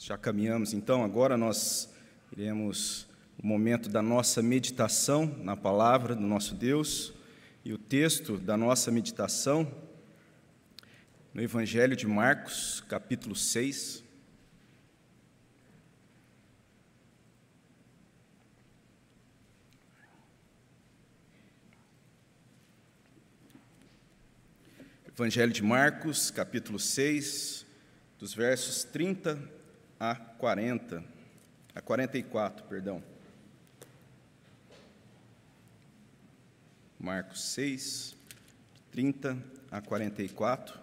Já caminhamos, então, agora nós iremos o momento da nossa meditação na palavra do nosso Deus e o texto da nossa meditação no Evangelho de Marcos, capítulo 6. Evangelho de Marcos, capítulo 6, dos versos 30 a 40, a 44, perdão. Marcos 6, 30 a 44.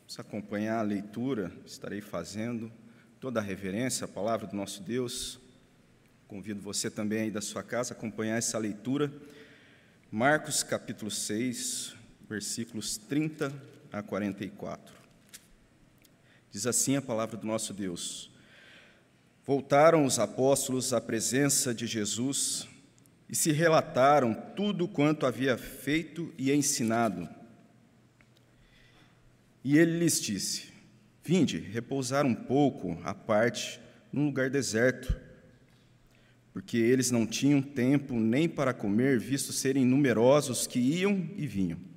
Vamos acompanhar a leitura, estarei fazendo toda a reverência à palavra do nosso Deus. Convido você também aí da sua casa a acompanhar essa leitura. Marcos capítulo 6, versículos 30 a 44. Diz assim a palavra do nosso Deus: Voltaram os apóstolos à presença de Jesus e se relataram tudo quanto havia feito e ensinado. E ele lhes disse: Vinde, repousar um pouco à parte num lugar deserto, porque eles não tinham tempo nem para comer, visto serem numerosos que iam e vinham.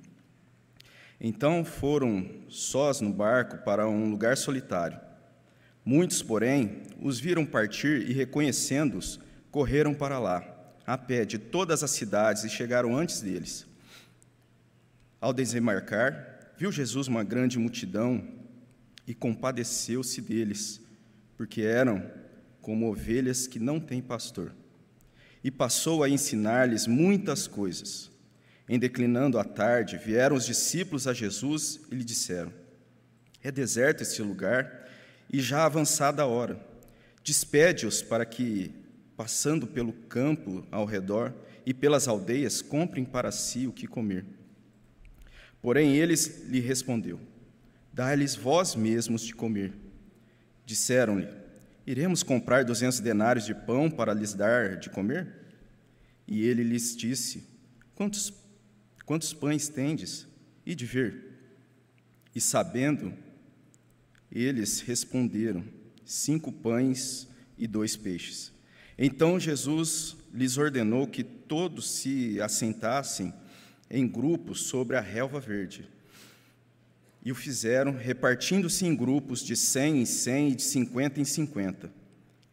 Então foram sós no barco para um lugar solitário. Muitos, porém, os viram partir e, reconhecendo-os, correram para lá, a pé de todas as cidades e chegaram antes deles. Ao desembarcar, viu Jesus uma grande multidão e compadeceu-se deles, porque eram como ovelhas que não têm pastor. E passou a ensinar-lhes muitas coisas. Em declinando a tarde, vieram os discípulos a Jesus e lhe disseram: É deserto este lugar e já avançada a hora. Despede-os para que, passando pelo campo ao redor e pelas aldeias, comprem para si o que comer. Porém, eles lhe respondeu: Dai-lhes vós mesmos de comer. Disseram-lhe: Iremos comprar duzentos denários de pão para lhes dar de comer? E ele lhes disse: Quantos Quantos pães tendes? E de ver. E sabendo, eles responderam: Cinco pães e dois peixes. Então Jesus lhes ordenou que todos se assentassem em grupos sobre a relva verde. E o fizeram, repartindo-se em grupos de cem em cem e de cinquenta em cinquenta.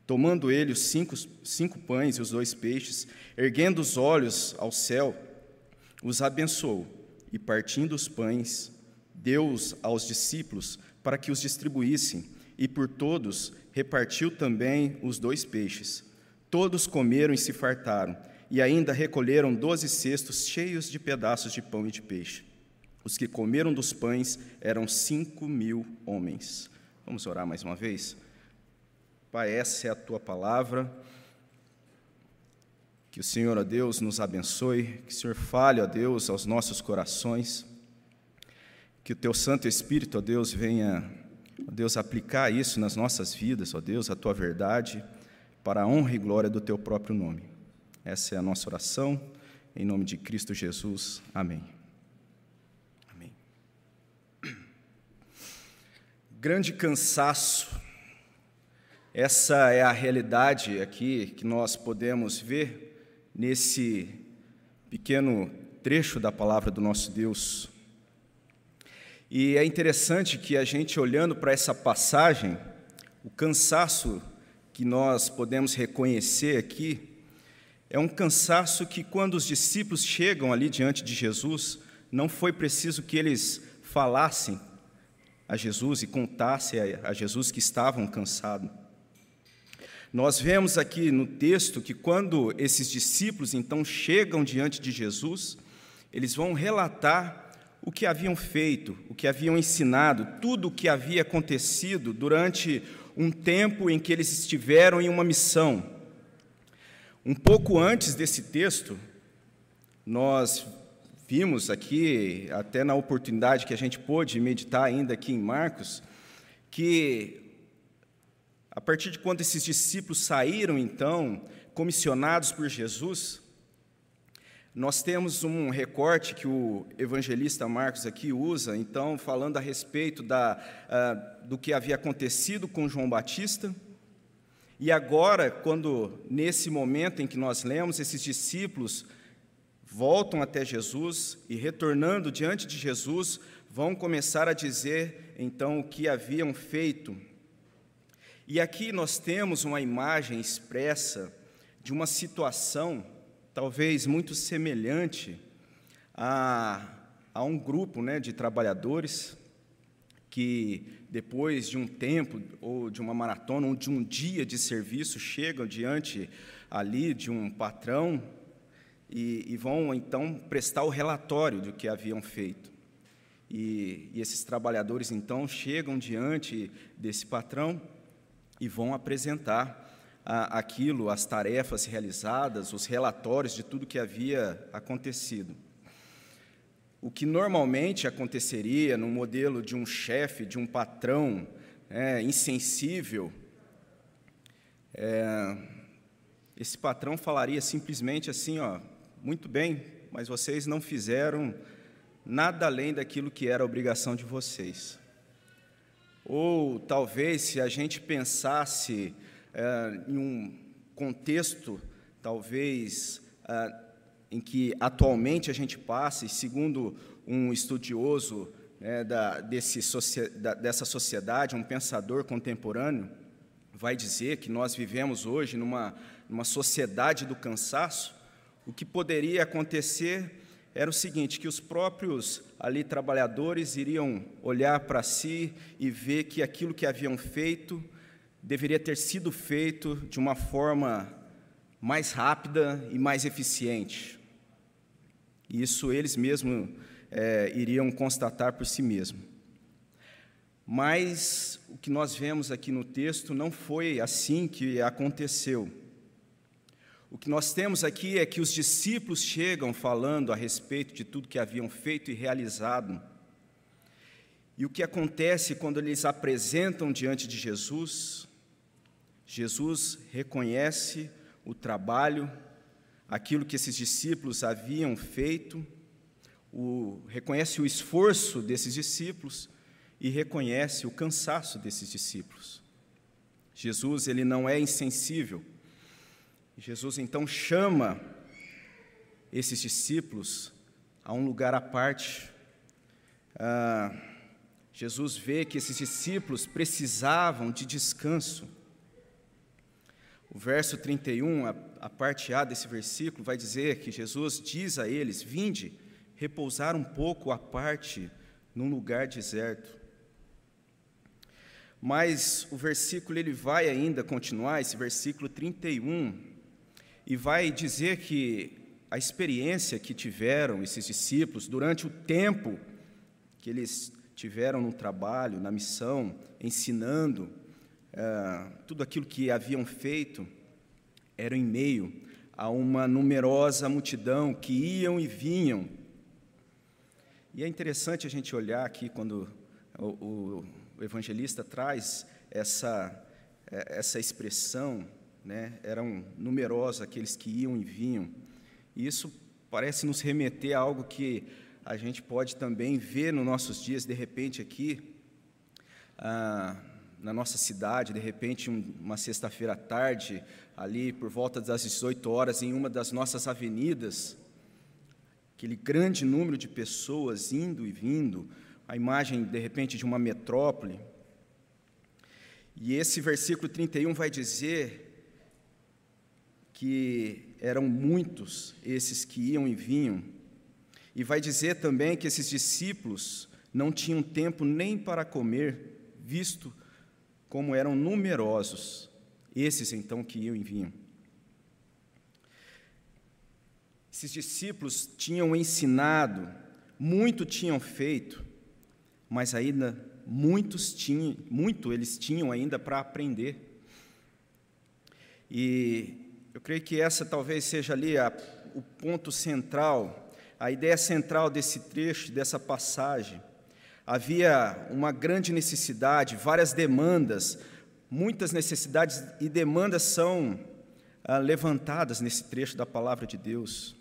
Tomando ele os cinco, cinco pães e os dois peixes, erguendo os olhos ao céu, os abençoou e, partindo os pães, deu-os aos discípulos para que os distribuíssem, e por todos repartiu também os dois peixes. Todos comeram e se fartaram, e ainda recolheram doze cestos cheios de pedaços de pão e de peixe. Os que comeram dos pães eram cinco mil homens. Vamos orar mais uma vez? Pai, essa é a tua palavra que o Senhor, ó Deus, nos abençoe, que o Senhor fale, ó Deus, aos nossos corações, que o Teu Santo Espírito, ó Deus, venha, ó Deus, aplicar isso nas nossas vidas, ó Deus, a Tua verdade, para a honra e glória do Teu próprio nome. Essa é a nossa oração, em nome de Cristo Jesus. Amém. Amém. Grande cansaço, essa é a realidade aqui que nós podemos ver nesse pequeno trecho da palavra do nosso Deus. E é interessante que a gente, olhando para essa passagem, o cansaço que nós podemos reconhecer aqui é um cansaço que, quando os discípulos chegam ali diante de Jesus, não foi preciso que eles falassem a Jesus e contassem a Jesus que estavam cansados. Nós vemos aqui no texto que quando esses discípulos então chegam diante de Jesus, eles vão relatar o que haviam feito, o que haviam ensinado, tudo o que havia acontecido durante um tempo em que eles estiveram em uma missão. Um pouco antes desse texto, nós vimos aqui, até na oportunidade que a gente pôde meditar ainda aqui em Marcos, que a partir de quando esses discípulos saíram, então, comissionados por Jesus, Nós temos um recorte que o evangelista Marcos aqui usa, então, falando a respeito da, uh, do que havia acontecido com João Batista. E agora, quando, nesse momento em que nós lemos, esses discípulos voltam até Jesus e, retornando diante de Jesus, vão começar a dizer, então, o que haviam feito. E aqui nós temos uma imagem expressa de uma situação talvez muito semelhante a, a um grupo né, de trabalhadores que, depois de um tempo, ou de uma maratona, ou de um dia de serviço, chegam diante ali de um patrão e, e vão então prestar o relatório do que haviam feito. E, e esses trabalhadores então chegam diante desse patrão e vão apresentar aquilo, as tarefas realizadas, os relatórios de tudo que havia acontecido. O que normalmente aconteceria no modelo de um chefe, de um patrão é, insensível, é, esse patrão falaria simplesmente assim: ó, muito bem, mas vocês não fizeram nada além daquilo que era obrigação de vocês. Ou talvez, se a gente pensasse é, em um contexto, talvez, é, em que atualmente a gente passa, e segundo um estudioso né, da, desse, da, dessa sociedade, um pensador contemporâneo, vai dizer que nós vivemos hoje numa, numa sociedade do cansaço, o que poderia acontecer era o seguinte, que os próprios ali trabalhadores iriam olhar para si e ver que aquilo que haviam feito deveria ter sido feito de uma forma mais rápida e mais eficiente. Isso eles mesmos é, iriam constatar por si mesmos. Mas o que nós vemos aqui no texto não foi assim que aconteceu. O que nós temos aqui é que os discípulos chegam falando a respeito de tudo que haviam feito e realizado. E o que acontece quando eles apresentam diante de Jesus Jesus reconhece o trabalho, aquilo que esses discípulos haviam feito, o, reconhece o esforço desses discípulos e reconhece o cansaço desses discípulos. Jesus ele não é insensível. Jesus então chama esses discípulos a um lugar à parte. Ah, Jesus vê que esses discípulos precisavam de descanso. O verso 31, a, a parte A desse versículo, vai dizer que Jesus diz a eles: Vinde, repousar um pouco à parte num lugar deserto. Mas o versículo ele vai ainda continuar, esse versículo 31, e vai dizer que a experiência que tiveram esses discípulos durante o tempo que eles tiveram no trabalho, na missão, ensinando, ah, tudo aquilo que haviam feito era em meio a uma numerosa multidão que iam e vinham. E é interessante a gente olhar aqui quando o, o, evangelista traz essa, é, essa expressão, né? eram numerosos aqueles que iam e vinham. E isso parece nos remeter a algo que a gente pode também ver nos nossos dias, de repente, aqui. Ah, na nossa cidade, de repente, uma sexta-feira à tarde, ali por volta das 18 horas, em uma das nossas avenidas, aquele grande número de pessoas indo e vindo, a imagem, de repente, de uma metrópole. E esse versículo 31 vai dizer que eram muitos esses que iam e vinham, e vai dizer também que esses discípulos não tinham tempo nem para comer, visto como eram numerosos esses então que iam e vinham. Esses discípulos tinham ensinado, muito tinham feito, mas ainda muitos tinham, muito eles tinham ainda para aprender. E eu creio que essa talvez seja ali a, o ponto central, a ideia central desse trecho, dessa passagem Havia uma grande necessidade, várias demandas, muitas necessidades e demandas são ah, levantadas nesse trecho da palavra de Deus.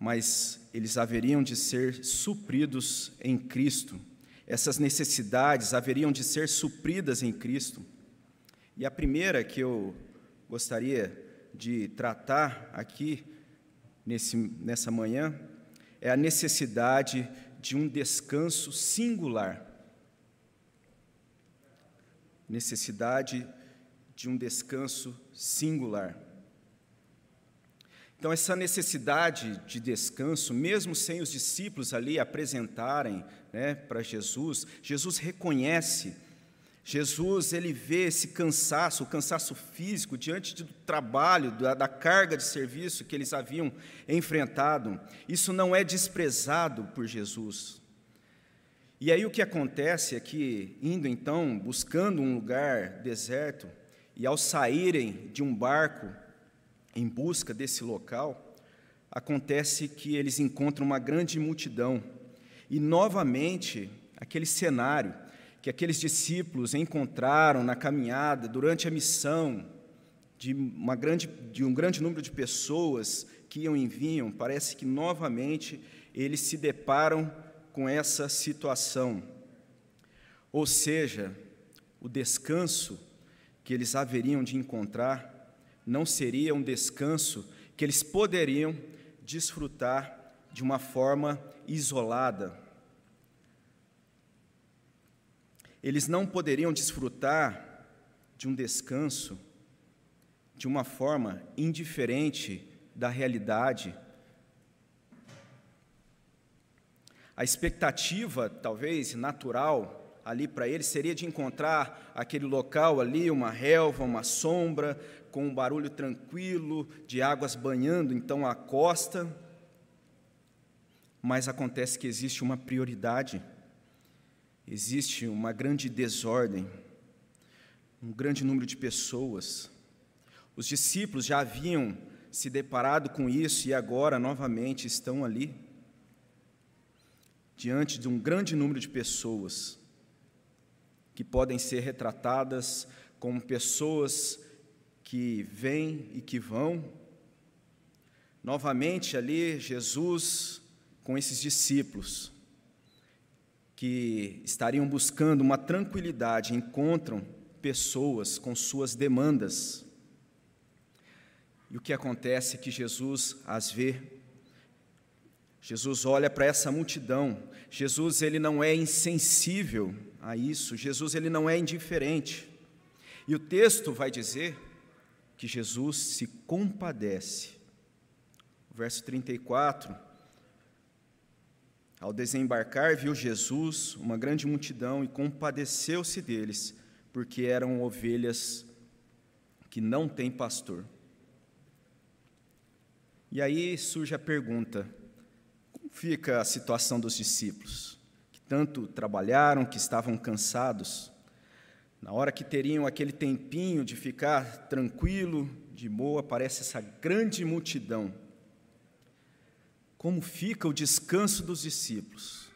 mas eles haveriam de ser supridos em Cristo. Essas necessidades haveriam de ser supridas em Cristo. E a primeira que eu gostaria de tratar aqui nesse, nessa manhã é a necessidade de um descanso singular. Necessidade de um descanso singular. Então, essa necessidade de descanso, mesmo sem os discípulos ali apresentarem né, para Jesus, Jesus reconhece, Jesus ele vê esse cansaço, o cansaço físico, diante do trabalho, da, da carga de serviço que eles haviam enfrentado. Isso não é desprezado por Jesus. E aí o que acontece é que, indo então, buscando um lugar deserto, e ao saírem de um barco, em busca desse local, acontece que eles encontram uma grande multidão. E novamente, aquele cenário que aqueles discípulos encontraram na caminhada durante a missão de, uma grande, de um grande número de pessoas que iam e vinham, parece que novamente eles se deparam com essa situação. Ou seja, o descanso que eles haveriam de encontrar não seria um descanso que eles poderiam desfrutar de uma forma isolada. Eles não poderiam desfrutar de um descanso de uma forma indiferente da realidade. A expectativa, talvez natural, ali para eles seria de encontrar aquele local ali, uma relva, uma sombra, com um barulho tranquilo de águas banhando então a costa. Mas acontece que existe uma prioridade, existe uma grande desordem, um grande número de pessoas. Os discípulos já haviam se deparado com isso e agora novamente estão ali, diante de um grande número de pessoas, que podem ser retratadas como pessoas que vêm e que vão. Novamente ali, Jesus com esses discípulos que estariam buscando uma tranquilidade, encontram pessoas com suas demandas. E o que acontece é que Jesus as vê. Jesus olha para essa multidão. Jesus ele não é insensível a isso. Jesus ele não é indiferente. E o texto vai dizer que Jesus se compadece. Verso 34. Ao desembarcar, viu Jesus uma grande multidão e compadeceu-se deles, porque eram ovelhas que não têm pastor. E aí surge a pergunta: como fica a situação dos discípulos, que tanto trabalharam, que estavam cansados? Na hora que teriam aquele tempinho de ficar tranquilo, de boa, aparece essa grande multidão. Como fica o descanso dos discípulos?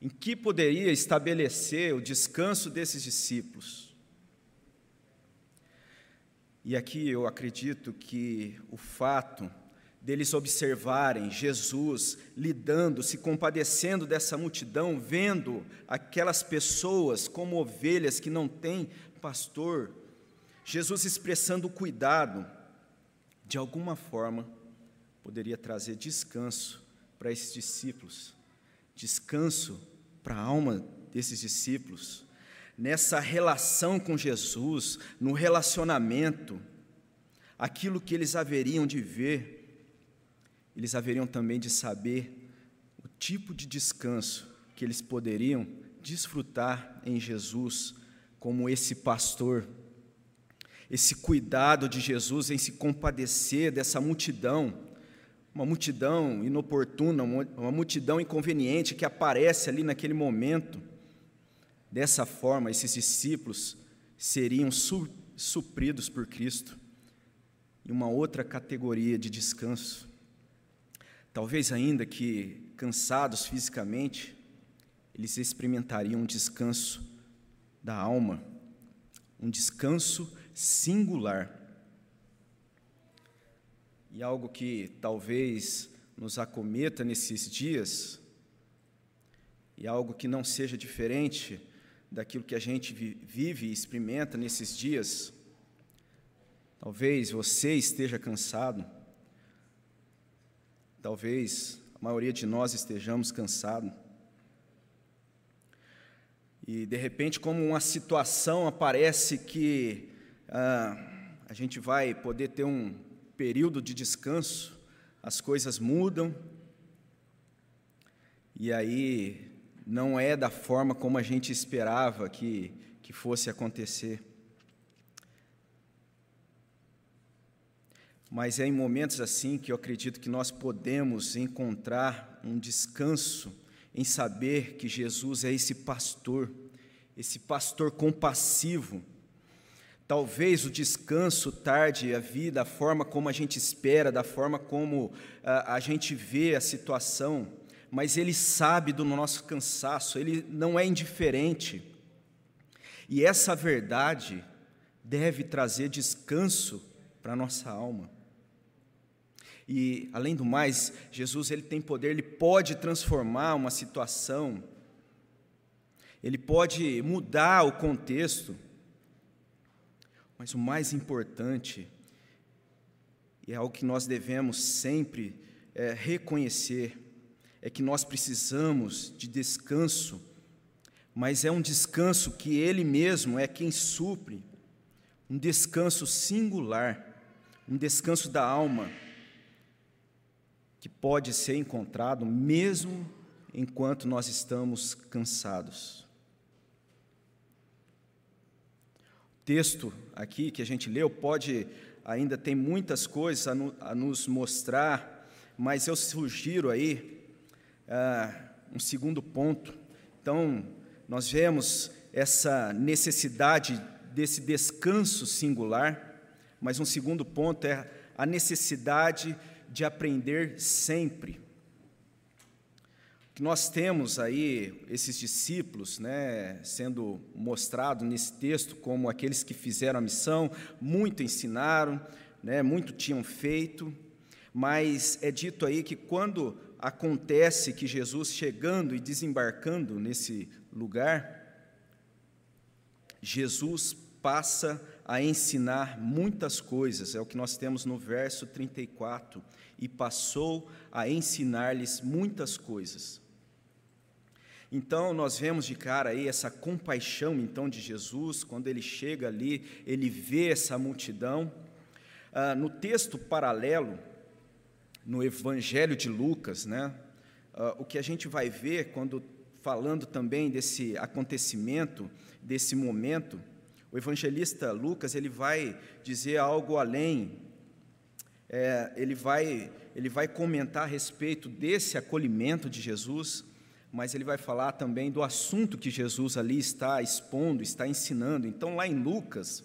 Em que poderia estabelecer o descanso desses discípulos? E aqui eu acredito que o fato deles observarem Jesus lidando, se compadecendo dessa multidão, vendo aquelas pessoas como ovelhas que não têm pastor, Jesus expressando cuidado, de alguma forma poderia trazer descanso para esses discípulos, descanso para a alma desses discípulos, nessa relação com Jesus, no relacionamento, aquilo que eles haveriam de ver eles haveriam também de saber o tipo de descanso que eles poderiam desfrutar em Jesus como esse pastor, esse cuidado de Jesus em se compadecer dessa multidão, uma multidão inoportuna, uma multidão inconveniente que aparece ali naquele momento. Dessa forma, esses discípulos seriam supridos por Cristo em uma outra categoria de descanso. Talvez ainda que cansados fisicamente, eles experimentariam um descanso da alma, um descanso singular. E algo que talvez nos acometa nesses dias, e algo que não seja diferente daquilo que a gente vive e experimenta nesses dias. Talvez você esteja cansado, talvez a maioria de nós estejamos cansados. E de repente, como uma situação aparece que ah, a gente vai poder ter um período de descanso, as coisas mudam, e aí não é da forma como a gente esperava que, que fosse acontecer. Mas é em momentos assim que eu acredito que nós podemos encontrar um descanso em saber que Jesus é esse pastor, esse pastor compassivo. Talvez o descanso tarde a vida, a forma como a gente espera, da forma como a, ah, a gente vê a situação, mas Ele sabe do nosso cansaço, Ele não é indiferente. E essa verdade deve trazer descanso para a nossa alma. E, além do mais, Jesus ele tem poder, ele pode transformar uma situação, ele pode mudar o contexto, mas o mais importante, e é algo que nós devemos sempre é, reconhecer, é que nós precisamos de descanso, mas é um descanso que Ele mesmo é quem supre, um descanso singular, um descanso da alma, que pode ser encontrado mesmo enquanto nós estamos cansados. O texto aqui que a gente leu pode ainda tem muitas coisas a, no, a nos mostrar, mas eu sugiro aí ah, um segundo ponto. Então, nós vemos essa necessidade desse descanso singular, mas um segundo ponto é a necessidade de aprender sempre. Que nós temos aí esses discípulos, né, sendo mostrado nesse texto como aqueles que fizeram a missão, muito ensinaram, né, muito tinham feito, mas é dito aí que quando acontece que Jesus chegando e desembarcando nesse lugar, Jesus passa a ensinar muitas coisas, é o que nós temos no verso 34, e passou a ensinar-lhes muitas coisas. Então nós vemos de cara aí essa compaixão então de Jesus, quando ele chega ali, ele vê essa multidão. Ah, no texto paralelo, no Evangelho de Lucas, né? Uh, o que a gente vai ver quando falando também desse acontecimento, desse momento, o evangelista Lucas ele vai dizer algo além. É, ele vai ele vai comentar a respeito desse acolhimento de Jesus, mas ele vai falar também do assunto que Jesus ali está expondo, está ensinando. Então, lá em Lucas,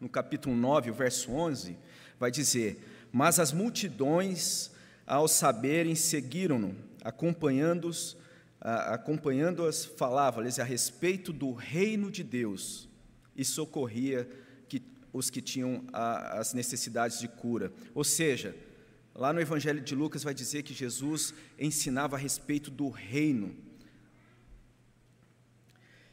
no capítulo 9, o verso 11, vai dizer: mas as multidões, ao saberem, seguiram-no, acompanhando-os, acompanhando-as, falava-lhes a respeito do reino de Deus e socorria que, os que tinham a, as necessidades de cura. Ou seja, lá no Evangelho de Lucas vai dizer que Jesus ensinava a respeito do reino.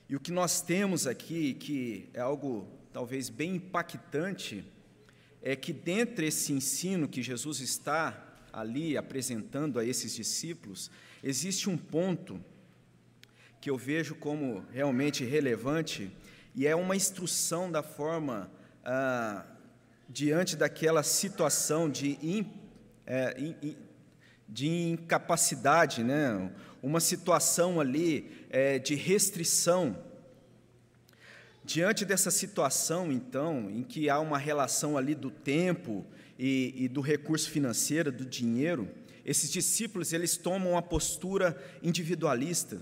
E o que nós temos aqui, que é algo talvez bem impactante, é que dentre esse ensino que Jesus está ali apresentando a esses discípulos, existe um ponto que eu vejo como realmente relevante e é uma instrução da forma ah, diante daquela situação de, in, é, de incapacidade, né? uma situação ali é, de restrição Diante dessa situação, então, em que há uma relação ali do tempo e, e, do recurso financeiro, do dinheiro, esses discípulos eles tomam uma postura individualista.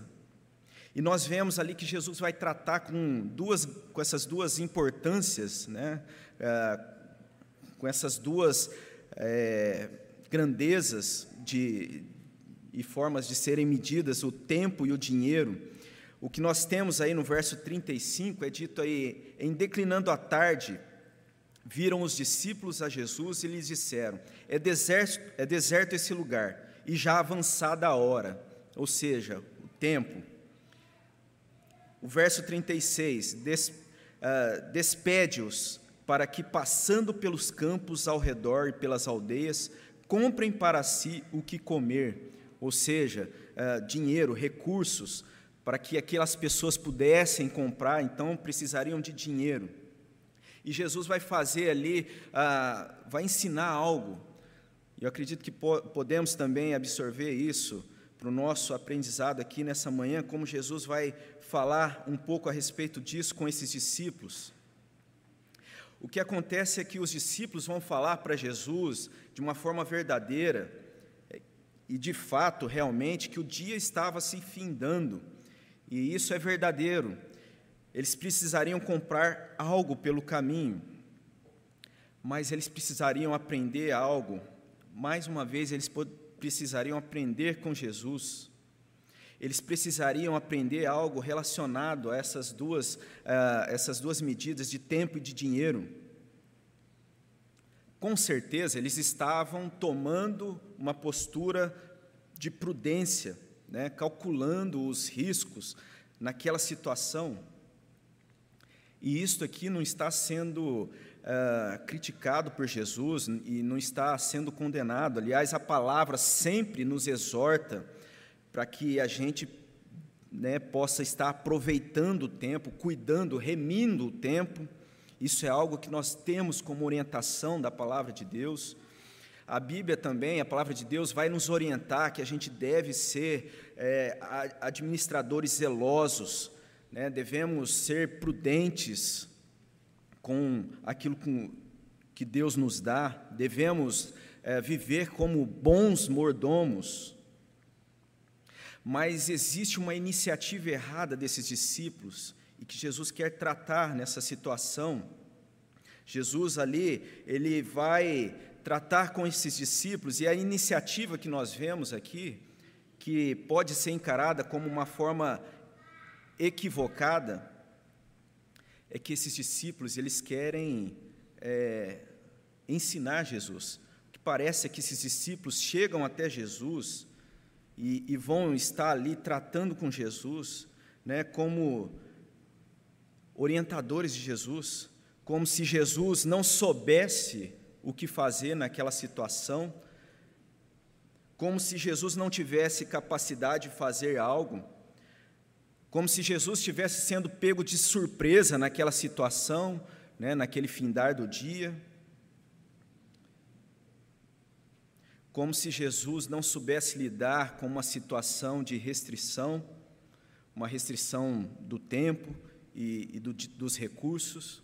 E nós vemos ali que Jesus vai tratar com, duas, com essas duas importâncias, né? É, com essas duas é, grandezas de, e formas de serem medidas, o tempo e o dinheiro. O que nós temos aí no verso 35 é dito aí, em declinando a tarde, viram os discípulos a Jesus e lhes disseram: É deserto, é deserto esse lugar, e já avançada a hora, ou seja, o tempo. O verso 36: Des, uh, Despede-os para que, passando pelos campos ao redor e pelas aldeias, comprem para si o que comer, ou seja, uh, dinheiro, recursos, para que aquelas pessoas pudessem comprar, então precisariam de dinheiro. E Jesus vai fazer ali, uh, vai ensinar algo. Eu acredito que po podemos também absorver isso para o nosso aprendizado aqui nessa manhã, como Jesus vai falar um pouco a respeito disso com esses discípulos. O que acontece é que os discípulos vão falar para Jesus de uma forma verdadeira é, e de fato, realmente, que o dia estava se findando e isso é verdadeiro. Eles precisariam comprar algo pelo caminho, mas eles precisariam aprender algo. Mais uma vez, eles precisariam aprender com Jesus. Eles precisariam aprender algo relacionado a essas duas, uh, essas duas medidas de tempo e de dinheiro. Com certeza, eles estavam tomando uma postura de prudência, né, calculando os riscos naquela situação. E isto aqui não está sendo uh, criticado por Jesus e não está sendo condenado. Aliás, a palavra sempre nos exorta para que a gente né, possa estar aproveitando o tempo, cuidando, remindo o tempo. Isso é algo que nós temos como orientação da palavra de Deus. A Bíblia também, a palavra de Deus, vai nos orientar que a gente deve ser é, administradores zelosos, né? devemos ser prudentes com aquilo que Deus nos dá, devemos é, viver como bons mordomos. Mas existe uma iniciativa errada desses discípulos e que Jesus quer tratar nessa situação. Jesus ali, ele vai tratar com esses discípulos, e a iniciativa que nós vemos aqui, que pode ser encarada como uma forma equivocada, é que esses discípulos eles querem é, ensinar Jesus. O que parece é que esses discípulos chegam até Jesus e, e vão estar ali tratando com Jesus, né, como orientadores de Jesus, como se Jesus não soubesse o que fazer naquela situação, como se Jesus não tivesse capacidade de fazer algo, como se Jesus estivesse sendo pego de surpresa naquela situação, né, naquele findar do dia, como se Jesus não soubesse lidar com uma situação de restrição, uma restrição do tempo e, e do, dos recursos.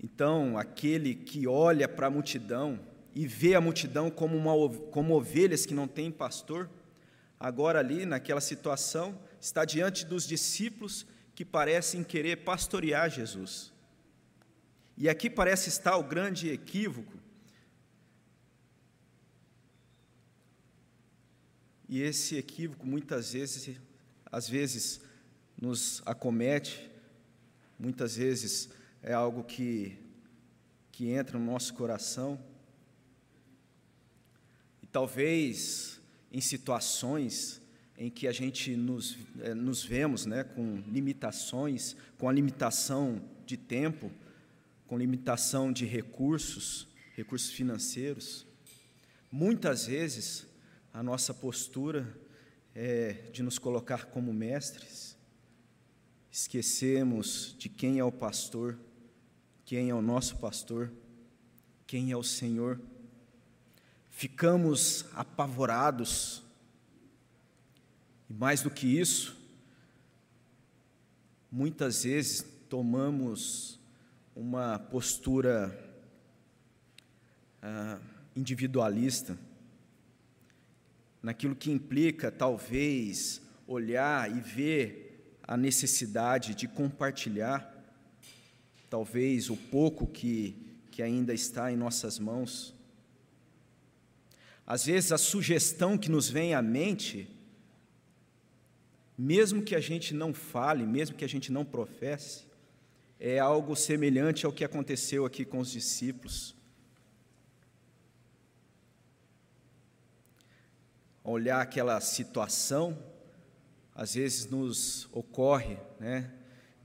Então, aquele que olha para a multidão e vê a multidão como, uma, como ovelhas que não têm pastor, agora ali, naquela situação, está diante dos discípulos que parecem querer pastorear Jesus. E aqui parece estar o grande equívoco. E esse equívoco muitas vezes, às vezes, nos acomete, muitas vezes é algo que, que entra no nosso coração. E talvez em situações em que a gente nos, é, nos vemos né, com limitações, com a limitação de tempo, com limitação de recursos, recursos financeiros, muitas vezes a nossa postura é de nos colocar como mestres, esquecemos de quem é o pastor quem é o nosso pastor, quem é o Senhor. Ficamos apavorados, e mais do que isso, muitas vezes tomamos uma postura ah, individualista, naquilo que implica, talvez, olhar e ver a necessidade de compartilhar talvez o pouco que, que ainda está em nossas mãos. Às vezes a sugestão que nos vem à mente, mesmo que a gente não fale, mesmo que a gente não professe, é algo semelhante ao que aconteceu aqui com os discípulos. Olhar aquela situação, às vezes nos ocorre, né,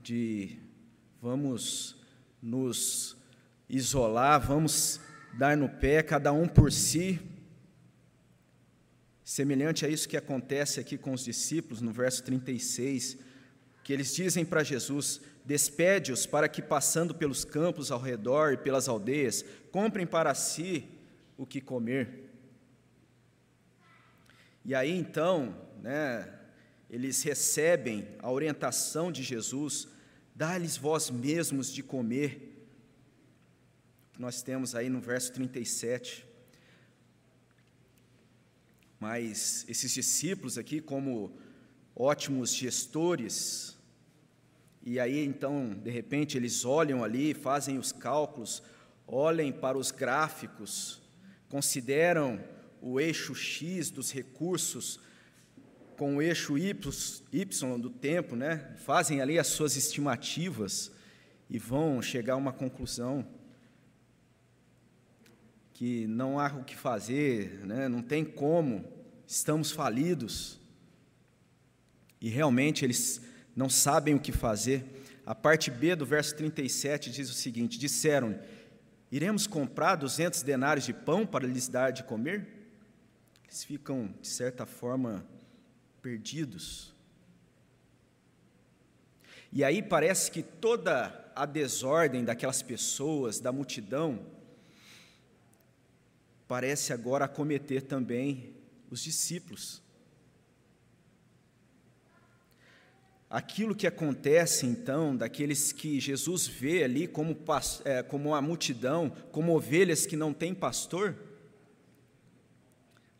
de vamos nos isolar, vamos dar no pé, cada um por si. Semelhante a isso que acontece aqui com os discípulos, no verso 36, que eles dizem para Jesus: Despede-os para que, passando pelos campos ao redor e pelas aldeias, comprem para si o que comer. E aí então, né, eles recebem a orientação de Jesus: dá-lhes vós mesmos de comer nós temos aí no verso 37. Mas esses discípulos aqui, como ótimos gestores, e aí então, de repente, eles olham ali, fazem os cálculos, olhem para os gráficos, consideram o eixo X dos recursos com o eixo y, do tempo, né? fazem ali as suas estimativas e vão chegar a uma conclusão que não há o que fazer, né? não tem como, estamos falidos. E realmente eles não sabem o que fazer. A parte B do verso 37 diz o seguinte: Disseram: Iremos comprar 200 denários de pão para lhes dar de comer? Eles ficam, de certa forma, perdidos. E aí parece que toda a desordem daquelas pessoas, da multidão, parece agora acometer também os discípulos. Aquilo que acontece então, daqueles que Jesus vê ali como, é, como uma multidão, como ovelhas que não têm pastor,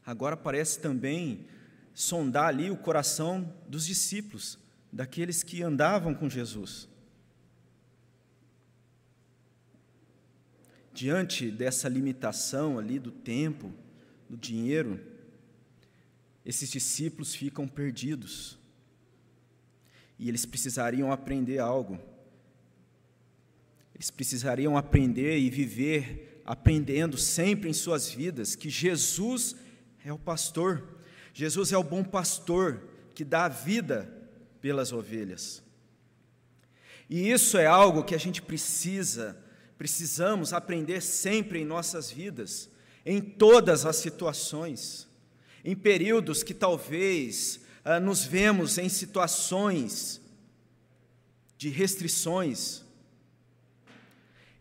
agora parece também sondar ali o coração dos discípulos, daqueles que andavam com Jesus. diante dessa limitação ali do tempo, do dinheiro, esses discípulos ficam perdidos. E eles precisariam aprender algo. Eles precisariam aprender e viver aprendendo sempre em suas vidas que Jesus é o pastor. Jesus é o bom pastor que dá a vida pelas ovelhas. E isso é algo que a gente precisa Precisamos aprender sempre em nossas vidas, em todas as situações, em períodos que talvez ah, nos vemos em situações de restrições,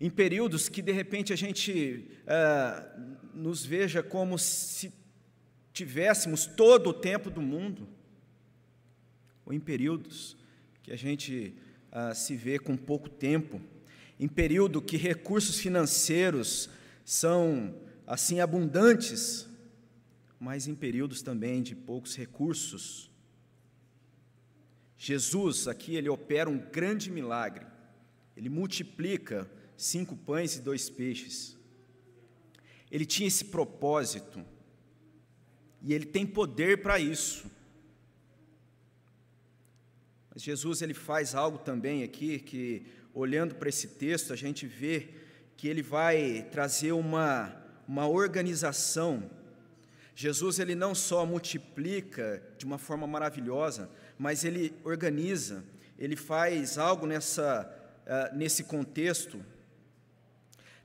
em períodos que de repente a gente ah, nos veja como se tivéssemos todo o tempo do mundo, ou em períodos que a gente ah, se vê com pouco tempo em período que recursos financeiros são assim abundantes, mas em períodos também de poucos recursos. Jesus aqui ele opera um grande milagre. Ele multiplica cinco pães e dois peixes. Ele tinha esse propósito e ele tem poder para isso. Mas Jesus ele faz algo também aqui que olhando para esse texto, a gente vê que ele vai trazer uma, uma organização. Jesus ele não só multiplica de uma forma maravilhosa, mas ele organiza, ele faz algo nessa, uh, nesse contexto,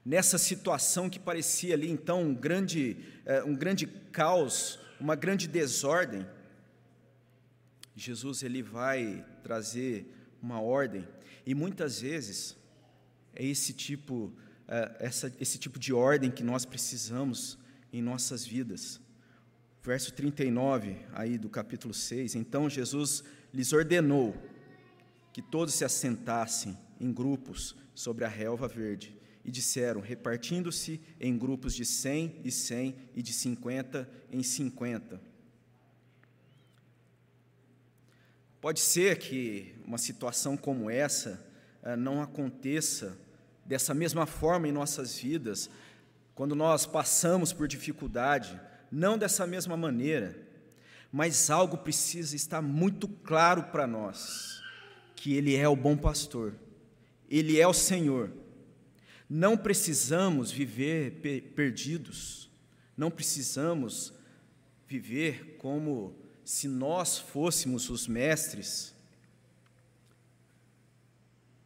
nessa situação que parecia ali então um grande, uh, um grande caos, uma grande desordem. Jesus ele vai trazer uma ordem. E muitas vezes é esse tipo, é, essa, esse tipo de ordem que nós precisamos em nossas vidas. Verso 39, aí do capítulo 6. Então Jesus lhes ordenou que todos se assentassem em grupos sobre a relva verde e disseram, repartindo-se em grupos de cem e cem e de cinquenta em cinquenta. Pode ser que uma situação como essa eh, não aconteça dessa mesma forma em nossas vidas, quando nós passamos por dificuldade, não dessa mesma maneira, mas algo precisa estar muito claro para nós: que Ele é o bom pastor, Ele é o Senhor. Não precisamos viver perdidos, não precisamos viver como se nós fôssemos os mestres,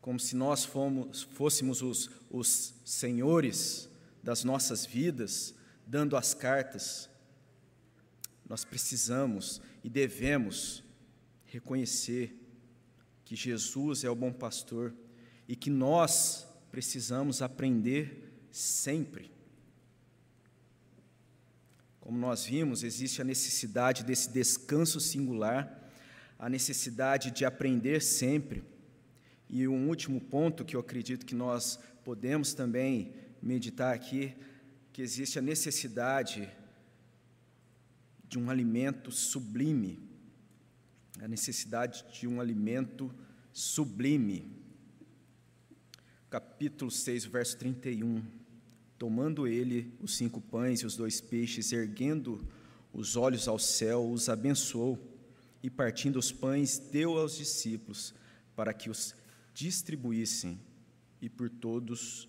como se nós fomos, fôssemos os, os senhores das nossas vidas, dando as cartas. Nós precisamos e devemos reconhecer que Jesus é o bom pastor e que nós precisamos aprender sempre. Como nós vimos, existe a necessidade desse descanso singular, a necessidade de aprender sempre. E um último ponto que eu acredito que nós podemos também meditar aqui, que existe a necessidade de um alimento sublime, a necessidade de um alimento sublime capítulo 6, verso 31. Tomando ele os cinco pães e os dois peixes, erguendo os olhos ao céu, os abençoou e, partindo os pães, deu aos discípulos para que os distribuíssem, e por todos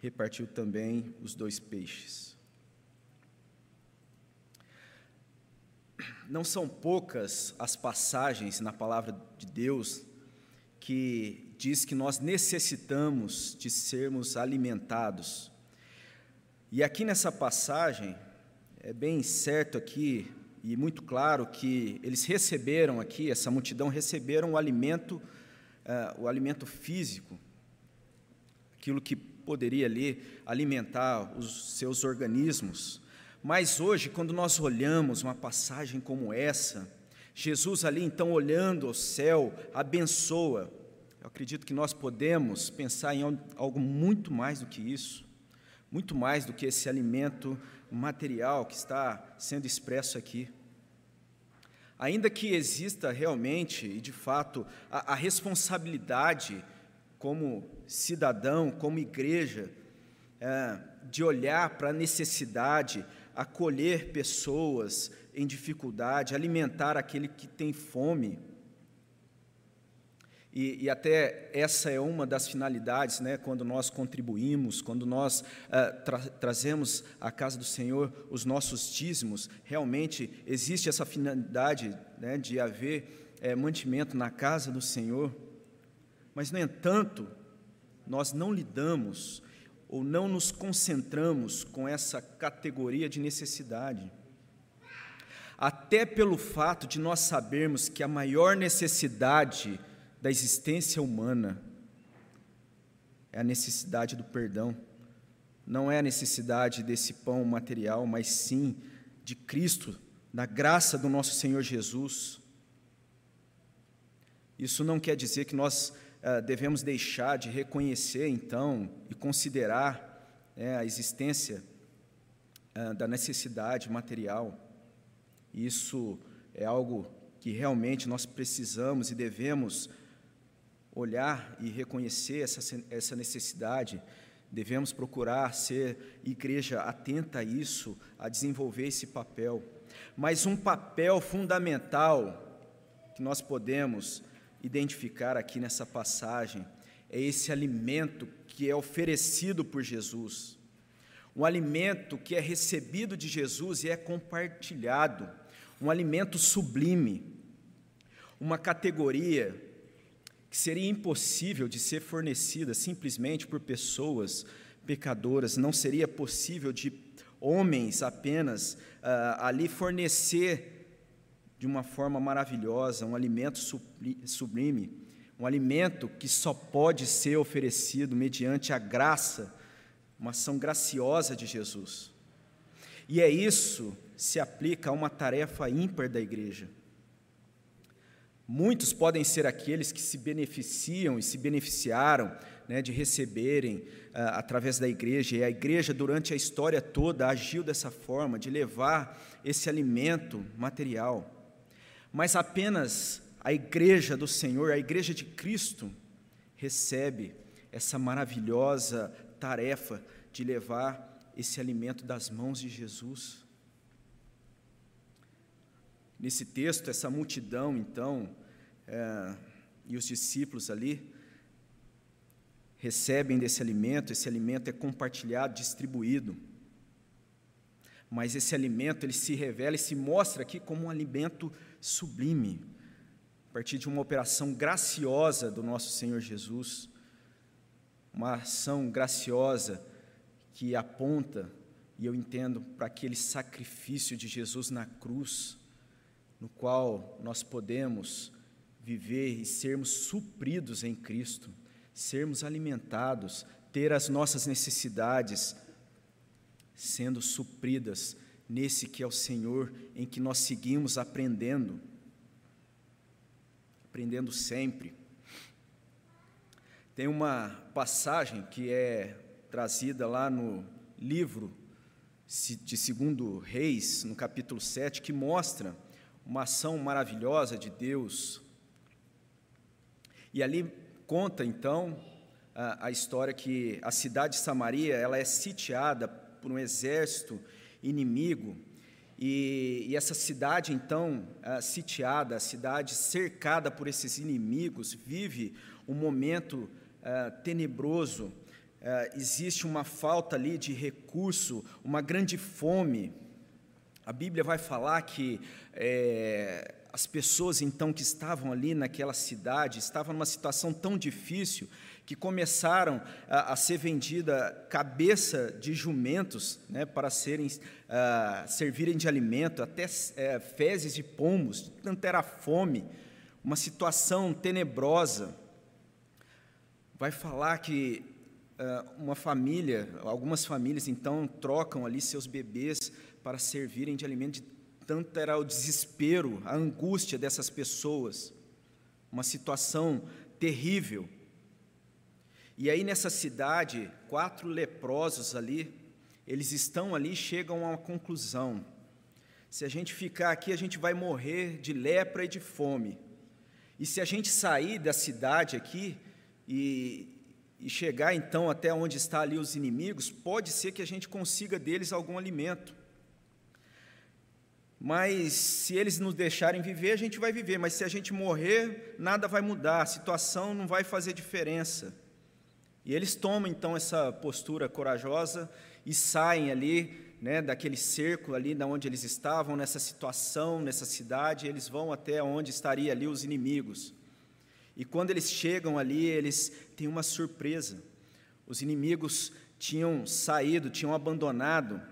repartiu também os dois peixes. Não são poucas as passagens na palavra de Deus que diz que nós necessitamos de sermos alimentados. E aqui nessa passagem, é bem certo aqui e muito claro que eles receberam aqui, essa multidão receberam o alimento, uh, o alimento físico, aquilo que poderia ali alimentar os seus organismos. Mas hoje, quando nós olhamos uma passagem como essa, Jesus ali então olhando ao céu, abençoa eu acredito que nós podemos pensar em algo muito mais do que isso, muito mais do que esse alimento material que está sendo expresso aqui. Ainda que exista realmente e de fato a, a responsabilidade como cidadão, como igreja, é, de olhar para a necessidade, acolher pessoas em dificuldade, alimentar aquele que tem fome, e, e, até essa é uma das finalidades, né, quando nós contribuímos, quando nós uh, tra trazemos à casa do Senhor os nossos dízimos, realmente existe essa finalidade né, de haver é, mantimento na casa do Senhor. Mas, no entanto, nós não lidamos ou não nos concentramos com essa categoria de necessidade. Até pelo fato de nós sabermos que a maior necessidade da existência humana é a necessidade do perdão. Não é a necessidade desse pão material, mas sim de Cristo, da graça do nosso Senhor Jesus. Isso não quer dizer que nós uh, devemos deixar de reconhecer, então, e considerar é, a existência uh, da necessidade material. Isso é algo que realmente nós precisamos e devemos olhar e reconhecer essa, essa necessidade, devemos procurar ser igreja atenta a isso, a desenvolver esse papel. Mas um papel fundamental que nós podemos identificar aqui nessa passagem é esse alimento que é oferecido por Jesus. Um alimento que é recebido de Jesus e é compartilhado. Um alimento sublime. Uma categoria que seria impossível de ser fornecida simplesmente por pessoas pecadoras, não seria possível de homens apenas uh, ali fornecer de uma forma maravilhosa um alimento sublime, um alimento que só pode ser oferecido mediante a graça, uma ação graciosa de Jesus. E é isso se aplica a uma tarefa ímpar da igreja Muitos podem ser aqueles que se beneficiam e se beneficiaram né, de receberem uh, através da igreja, e a igreja, durante a história toda, agiu dessa forma, de levar esse alimento material. Mas apenas a igreja do Senhor, a igreja de Cristo, recebe essa maravilhosa tarefa de levar esse alimento das mãos de Jesus. Nesse texto, essa multidão, então, é, e os discípulos ali, recebem desse alimento, esse alimento é compartilhado, distribuído. Mas esse alimento, ele se revela e se mostra aqui como um alimento sublime, a partir de uma operação graciosa do nosso Senhor Jesus, uma ação graciosa que aponta, e eu entendo, para aquele sacrifício de Jesus na cruz, no qual nós podemos viver e sermos supridos em Cristo, sermos alimentados, ter as nossas necessidades sendo supridas nesse que é o Senhor, em que nós seguimos aprendendo, aprendendo sempre. Tem uma passagem que é trazida lá no livro de Segundo Reis, no capítulo 7, que mostra uma ação maravilhosa de Deus. E ali conta então a, a história que a cidade de Samaria ela é sitiada por um exército inimigo e, e essa cidade então sitiada, a cidade cercada por esses inimigos vive um momento tenebroso. existe uma falta ali de recurso, uma grande fome a Bíblia vai falar que é, as pessoas então que estavam ali naquela cidade estavam numa situação tão difícil que começaram a, a ser vendida cabeça de jumentos né, para serem uh, servirem de alimento, até é, fezes de pombos, tanto era fome, uma situação tenebrosa. Vai falar que uh, uma família, algumas famílias então trocam ali seus bebês para servirem de alimento, de tanto era o desespero, a angústia dessas pessoas, uma situação terrível. E aí nessa cidade, quatro leprosos ali, eles estão ali, chegam a uma conclusão. Se a gente ficar aqui, a gente vai morrer de lepra e de fome. E se a gente sair da cidade aqui e, e chegar então até onde está ali os inimigos, pode ser que a gente consiga deles algum alimento. Mas se eles nos deixarem viver, a gente vai viver, mas se a gente morrer, nada vai mudar, a situação não vai fazer diferença. E eles tomam então essa postura corajosa e saem ali, né, daquele cerco ali da onde eles estavam, nessa situação, nessa cidade, eles vão até onde estariam ali os inimigos. E quando eles chegam ali, eles têm uma surpresa. Os inimigos tinham saído, tinham abandonado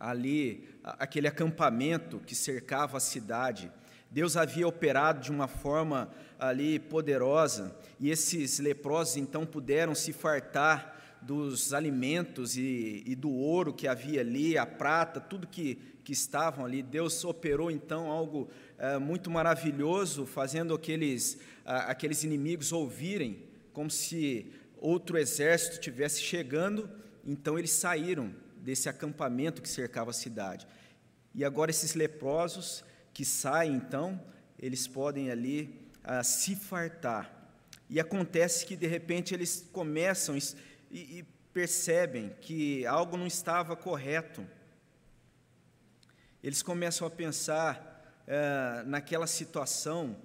ali aquele acampamento que cercava a cidade. Deus havia operado de uma forma ali poderosa, e esses leprosos então puderam se fartar dos alimentos e, e do ouro que havia ali, a prata, tudo que, que estavam ali. Deus operou então algo é, muito maravilhoso, fazendo aqueles, aqueles inimigos ouvirem como se outro exército estivesse chegando, então eles saíram desse acampamento que cercava a cidade. E agora esses leprosos que saem, então, eles podem ali ah, se fartar. E acontece que, de repente, eles começam e, e percebem que algo não estava correto. Eles começam a pensar ah, naquela situação,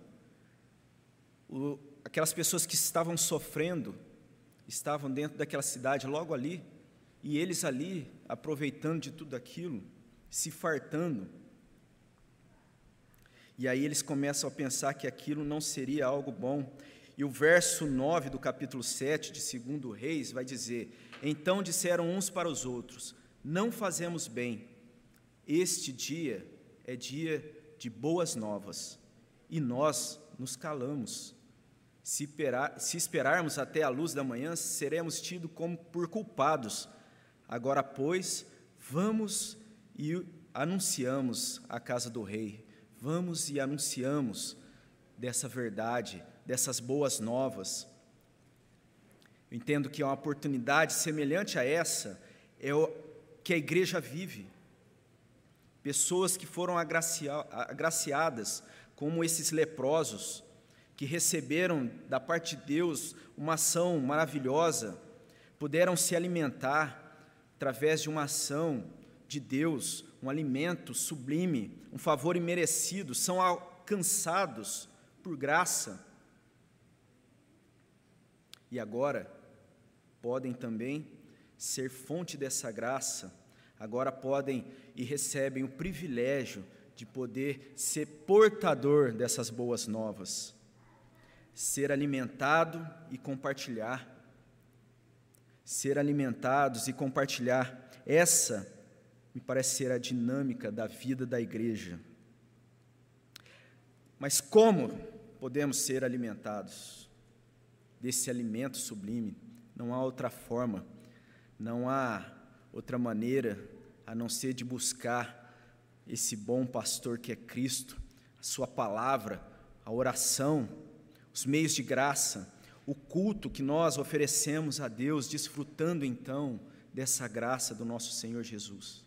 o, aquelas pessoas que estavam sofrendo, estavam dentro daquela cidade, logo ali, e eles ali, aproveitando de tudo aquilo, se fartando. E aí eles começam a pensar que aquilo não seria algo bom. E o verso 9 do capítulo 7 de 2 Reis vai dizer: Então disseram uns para os outros: Não fazemos bem. Este dia é dia de boas novas, e nós nos calamos. Se, esperarmos até a luz da manhã, seremos tidos como por culpados. Agora, pois, vamos e anunciamos a casa do rei. Vamos e anunciamos dessa verdade, dessas boas novas. Eu entendo que é uma oportunidade semelhante a essa é o que a igreja vive. Pessoas que foram agraciadas, como esses leprosos, que receberam da parte de Deus uma ação maravilhosa, puderam se alimentar, através de uma ação de Deus, um alimento sublime, um favor imerecido, são alcançados por graça. E agora, podem também ser fonte dessa graça, agora podem e recebem o privilégio de poder ser portador dessas boas novas, ser alimentado e compartilhar. Ser alimentados e compartilhar. Essa me parece ser a dinâmica da vida da igreja. Mas como podemos ser alimentados desse alimento sublime? Não há outra forma, não há outra maneira a não ser de buscar esse bom pastor que é Cristo, a Sua palavra, a oração, os meios de graça, o culto que nós oferecemos a Deus, desfrutando então dessa graça do nosso Senhor Jesus.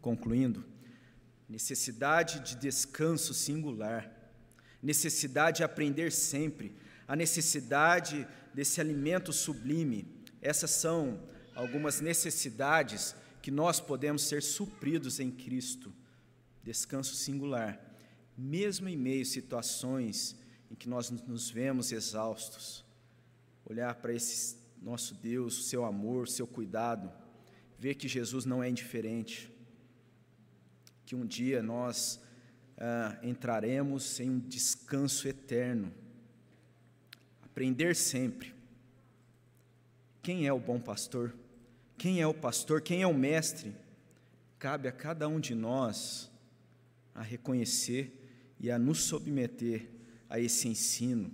Concluindo, necessidade de descanso singular, necessidade de aprender sempre, a necessidade desse alimento sublime, essas são algumas necessidades que nós podemos ser supridos em Cristo. Descanso singular, mesmo em meio a situações em que nós nos vemos exaustos. Olhar para esse nosso Deus, o seu amor, o seu cuidado, ver que Jesus não é indiferente, que um dia nós ah, entraremos em um descanso eterno. Aprender sempre. Quem é o bom pastor? Quem é o pastor? Quem é o mestre? Cabe a cada um de nós a reconhecer e a nos submeter a esse ensino,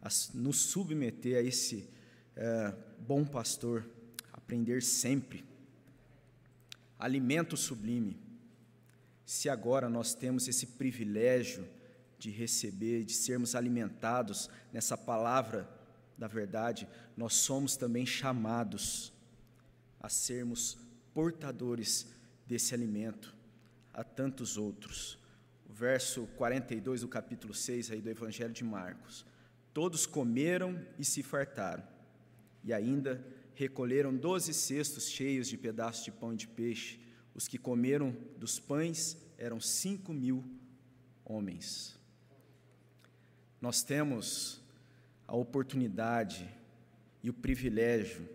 a nos submeter a esse é, bom pastor, aprender sempre. Alimento sublime. Se agora nós temos esse privilégio de receber, de sermos alimentados nessa palavra da verdade, nós somos também chamados a sermos portadores desse alimento a tantos outros. Verso 42 do capítulo 6 aí do Evangelho de Marcos. Todos comeram e se fartaram, e ainda recolheram doze cestos cheios de pedaços de pão e de peixe. Os que comeram dos pães eram cinco mil homens. Nós temos a oportunidade e o privilégio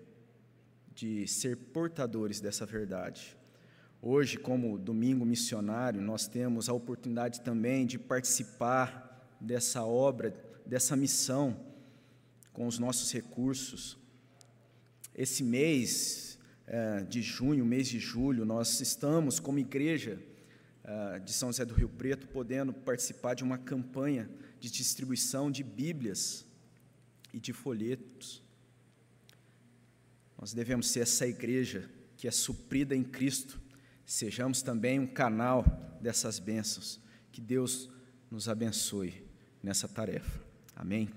de ser portadores dessa verdade. Hoje, como domingo missionário, nós temos a oportunidade também de participar dessa obra, dessa missão, com os nossos recursos. Esse mês é, de junho, mês de julho, nós estamos, como igreja é, de São José do Rio Preto, podendo participar de uma campanha de distribuição de Bíblias e de folhetos nós devemos ser essa igreja que é suprida em Cristo. Sejamos também um canal dessas bênçãos. Que Deus nos abençoe nessa tarefa. Amém?